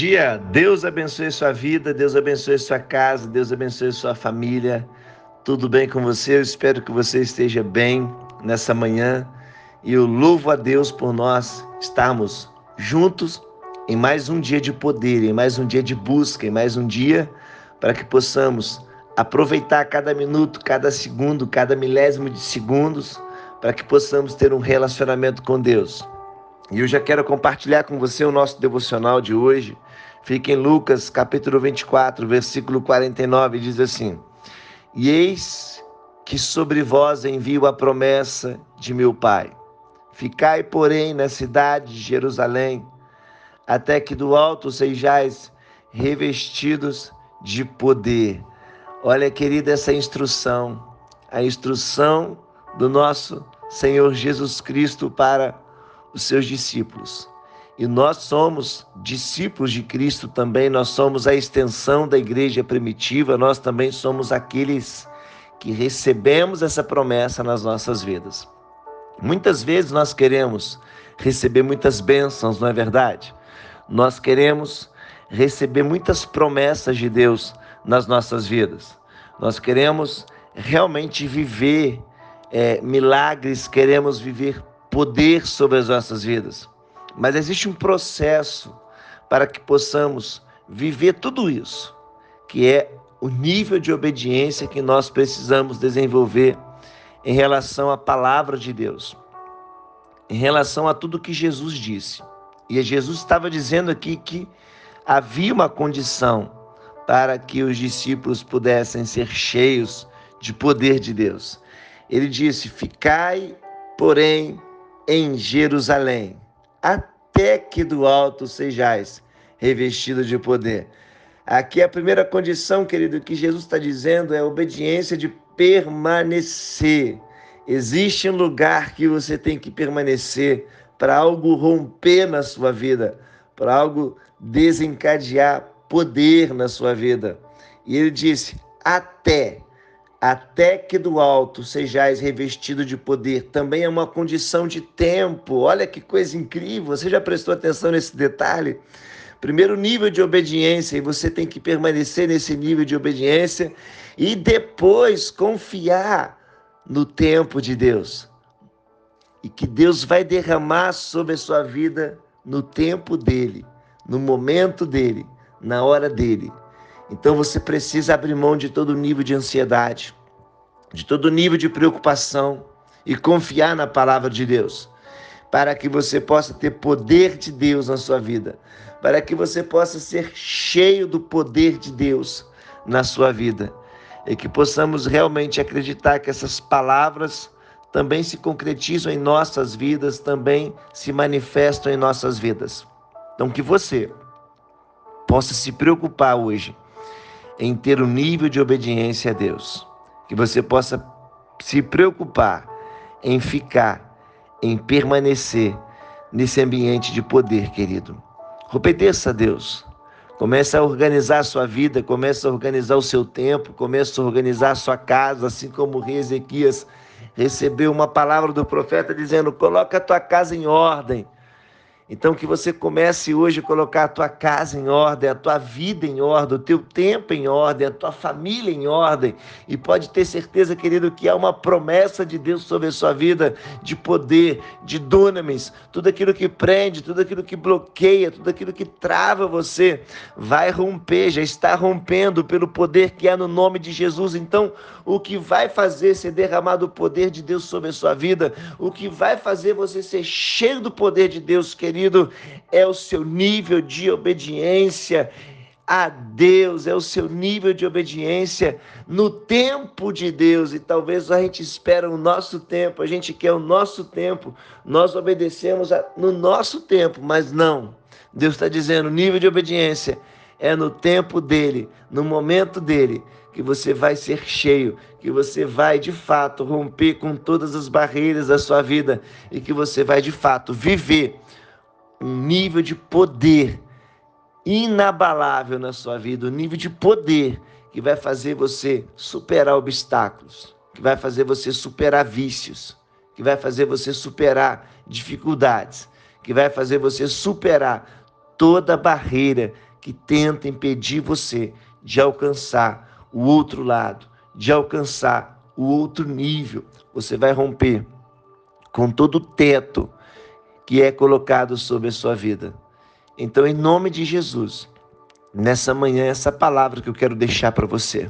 dia. Deus abençoe sua vida, Deus abençoe sua casa, Deus abençoe sua família. Tudo bem com você? Eu espero que você esteja bem nessa manhã. E eu louvo a Deus por nós estarmos juntos em mais um dia de poder, em mais um dia de busca, em mais um dia para que possamos aproveitar cada minuto, cada segundo, cada milésimo de segundos, para que possamos ter um relacionamento com Deus. E eu já quero compartilhar com você o nosso devocional de hoje. Fica em Lucas, capítulo 24, versículo 49, diz assim: E eis que sobre vós envio a promessa de meu Pai. Ficai, porém, na cidade de Jerusalém, até que do alto sejais revestidos de poder. Olha, querida, essa instrução, a instrução do nosso Senhor Jesus Cristo para os seus discípulos. E nós somos discípulos de Cristo também, nós somos a extensão da igreja primitiva, nós também somos aqueles que recebemos essa promessa nas nossas vidas. Muitas vezes nós queremos receber muitas bênçãos, não é verdade? Nós queremos receber muitas promessas de Deus nas nossas vidas. Nós queremos realmente viver é, milagres, queremos viver poder sobre as nossas vidas. Mas existe um processo para que possamos viver tudo isso, que é o nível de obediência que nós precisamos desenvolver em relação à palavra de Deus, em relação a tudo que Jesus disse. E Jesus estava dizendo aqui que havia uma condição para que os discípulos pudessem ser cheios de poder de Deus. Ele disse: Ficai, porém, em Jerusalém, até que do alto sejais revestidos de poder. Aqui a primeira condição, querido, que Jesus está dizendo é a obediência de permanecer. Existe um lugar que você tem que permanecer para algo romper na sua vida, para algo desencadear poder na sua vida. E ele disse: até até que do alto sejais revestido de poder, também é uma condição de tempo. Olha que coisa incrível, você já prestou atenção nesse detalhe? Primeiro nível de obediência, e você tem que permanecer nesse nível de obediência e depois confiar no tempo de Deus. E que Deus vai derramar sobre a sua vida no tempo dele, no momento dele, na hora dele. Então você precisa abrir mão de todo nível de ansiedade, de todo nível de preocupação e confiar na palavra de Deus, para que você possa ter poder de Deus na sua vida, para que você possa ser cheio do poder de Deus na sua vida e que possamos realmente acreditar que essas palavras também se concretizam em nossas vidas, também se manifestam em nossas vidas. Então que você possa se preocupar hoje em ter um nível de obediência a Deus. Que você possa se preocupar em ficar, em permanecer nesse ambiente de poder, querido. Obedeça a Deus. Comece a organizar a sua vida, comece a organizar o seu tempo, comece a organizar a sua casa, assim como o rei Ezequias recebeu uma palavra do profeta dizendo: coloca a tua casa em ordem então que você comece hoje a colocar a tua casa em ordem, a tua vida em ordem, o teu tempo em ordem, a tua família em ordem. E pode ter certeza, querido, que há uma promessa de Deus sobre a sua vida de poder, de dunamis, tudo aquilo que prende, tudo aquilo que bloqueia, tudo aquilo que trava você, vai romper, já está rompendo pelo poder que há no nome de Jesus. Então, o que vai fazer ser derramado o poder de Deus sobre a sua vida, o que vai fazer você ser cheio do poder de Deus, querido, querido, é o seu nível de obediência a Deus, é o seu nível de obediência no tempo de Deus. E talvez a gente espera o nosso tempo, a gente quer o nosso tempo, nós obedecemos a, no nosso tempo, mas não. Deus está dizendo: nível de obediência é no tempo dele, no momento dele, que você vai ser cheio, que você vai de fato romper com todas as barreiras da sua vida e que você vai de fato viver um nível de poder inabalável na sua vida, um nível de poder que vai fazer você superar obstáculos, que vai fazer você superar vícios, que vai fazer você superar dificuldades, que vai fazer você superar toda barreira que tenta impedir você de alcançar o outro lado, de alcançar o outro nível. Você vai romper com todo o teto que é colocado sobre a sua vida. Então, em nome de Jesus, nessa manhã, essa palavra que eu quero deixar para você.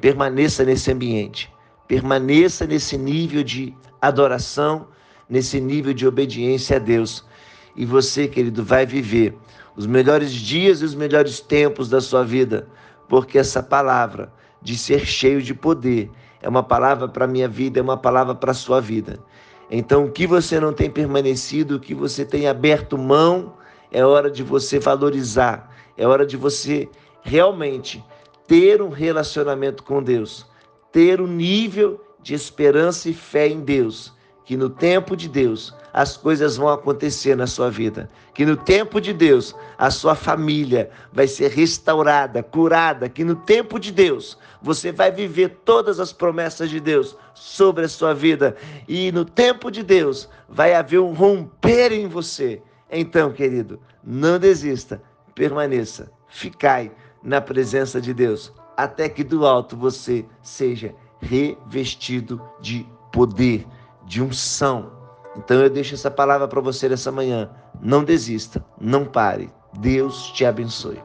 Permaneça nesse ambiente, permaneça nesse nível de adoração, nesse nível de obediência a Deus. E você, querido, vai viver os melhores dias e os melhores tempos da sua vida, porque essa palavra de ser cheio de poder é uma palavra para a minha vida, é uma palavra para a sua vida. Então, o que você não tem permanecido, o que você tem aberto mão, é hora de você valorizar, é hora de você realmente ter um relacionamento com Deus, ter um nível de esperança e fé em Deus, que no tempo de Deus as coisas vão acontecer na sua vida, que no tempo de Deus a sua família vai ser restaurada, curada, que no tempo de Deus você vai viver todas as promessas de Deus sobre a sua vida e no tempo de Deus vai haver um romper em você. Então, querido, não desista, permaneça, ficai na presença de Deus, até que do alto você seja revestido de poder, de unção. Então eu deixo essa palavra para você nessa manhã. Não desista, não pare. Deus te abençoe.